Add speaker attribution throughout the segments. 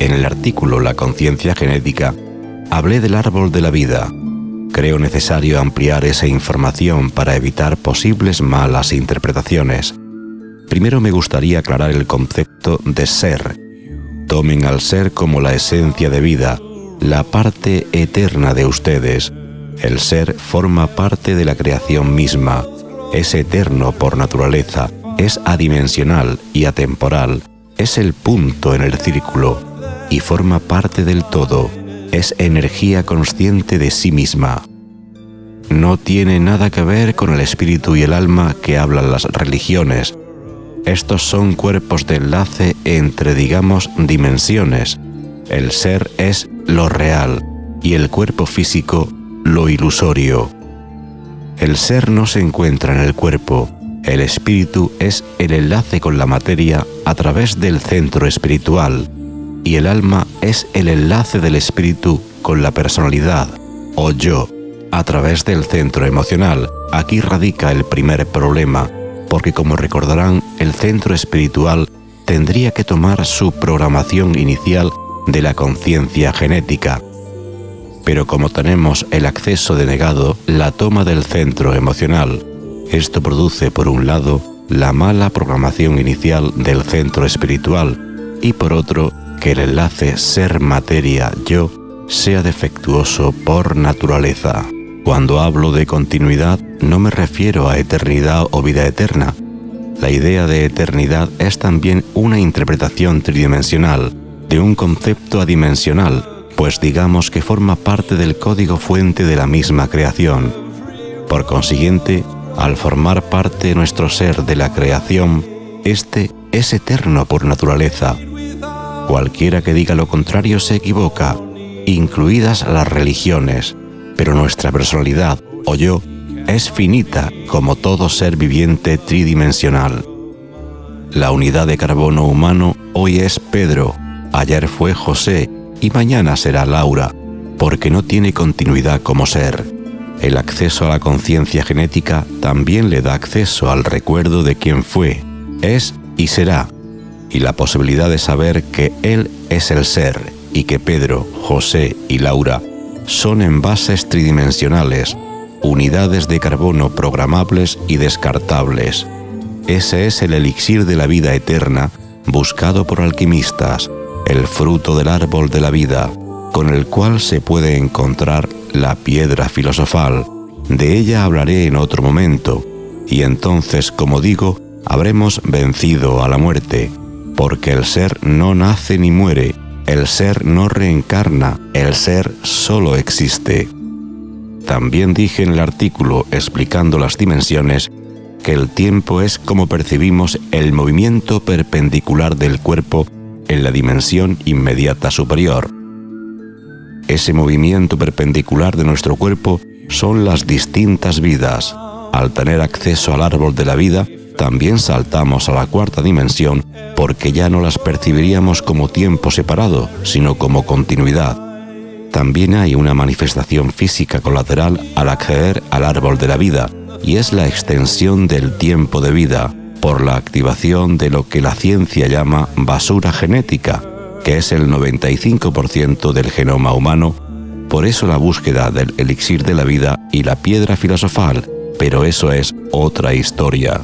Speaker 1: En el artículo La conciencia genética, hablé del árbol de la vida. Creo necesario ampliar esa información para evitar posibles malas interpretaciones. Primero me gustaría aclarar el concepto de ser. Tomen al ser como la esencia de vida, la parte eterna de ustedes. El ser forma parte de la creación misma, es eterno por naturaleza, es adimensional y atemporal, es el punto en el círculo y forma parte del todo, es energía consciente de sí misma. No tiene nada que ver con el espíritu y el alma que hablan las religiones. Estos son cuerpos de enlace entre, digamos, dimensiones. El ser es lo real y el cuerpo físico lo ilusorio. El ser no se encuentra en el cuerpo, el espíritu es el enlace con la materia a través del centro espiritual y el alma es el enlace del espíritu con la personalidad o yo a través del centro emocional. Aquí radica el primer problema, porque como recordarán, el centro espiritual tendría que tomar su programación inicial de la conciencia genética. Pero como tenemos el acceso denegado, la toma del centro emocional, esto produce, por un lado, la mala programación inicial del centro espiritual y por otro, que el enlace ser-materia-yo sea defectuoso por naturaleza. Cuando hablo de continuidad no me refiero a eternidad o vida eterna. La idea de eternidad es también una interpretación tridimensional de un concepto adimensional, pues digamos que forma parte del código fuente de la misma creación. Por consiguiente, al formar parte de nuestro ser de la creación, este es eterno por naturaleza. Cualquiera que diga lo contrario se equivoca, incluidas las religiones, pero nuestra personalidad o yo es finita como todo ser viviente tridimensional. La unidad de carbono humano hoy es Pedro, ayer fue José y mañana será Laura, porque no tiene continuidad como ser. El acceso a la conciencia genética también le da acceso al recuerdo de quién fue, es y será, y la posibilidad de saber que Él es el ser y que Pedro, José y Laura son envases tridimensionales, unidades de carbono programables y descartables. Ese es el elixir de la vida eterna buscado por alquimistas, el fruto del árbol de la vida, con el cual se puede encontrar la piedra filosofal. De ella hablaré en otro momento, y entonces, como digo, habremos vencido a la muerte, porque el ser no nace ni muere, el ser no reencarna, el ser solo existe. También dije en el artículo explicando las dimensiones que el tiempo es como percibimos el movimiento perpendicular del cuerpo en la dimensión inmediata superior. Ese movimiento perpendicular de nuestro cuerpo son las distintas vidas. Al tener acceso al árbol de la vida, también saltamos a la cuarta dimensión porque ya no las percibiríamos como tiempo separado, sino como continuidad. También hay una manifestación física colateral al acceder al árbol de la vida, y es la extensión del tiempo de vida por la activación de lo que la ciencia llama basura genética, que es el 95% del genoma humano, por eso la búsqueda del elixir de la vida y la piedra filosofal, pero eso es otra historia.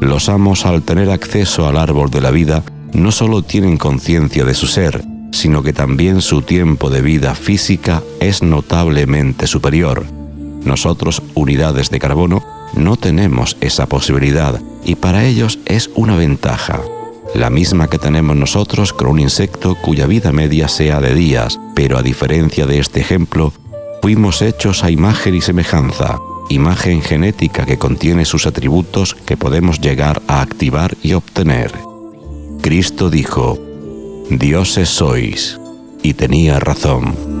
Speaker 1: Los amos al tener acceso al árbol de la vida no solo tienen conciencia de su ser, sino que también su tiempo de vida física es notablemente superior. Nosotros, unidades de carbono, no tenemos esa posibilidad y para ellos es una ventaja la misma que tenemos nosotros con un insecto cuya vida media sea de días, pero a diferencia de este ejemplo, fuimos hechos a imagen y semejanza, imagen genética que contiene sus atributos que podemos llegar a activar y obtener. Cristo dijo, Dioses sois, y tenía razón.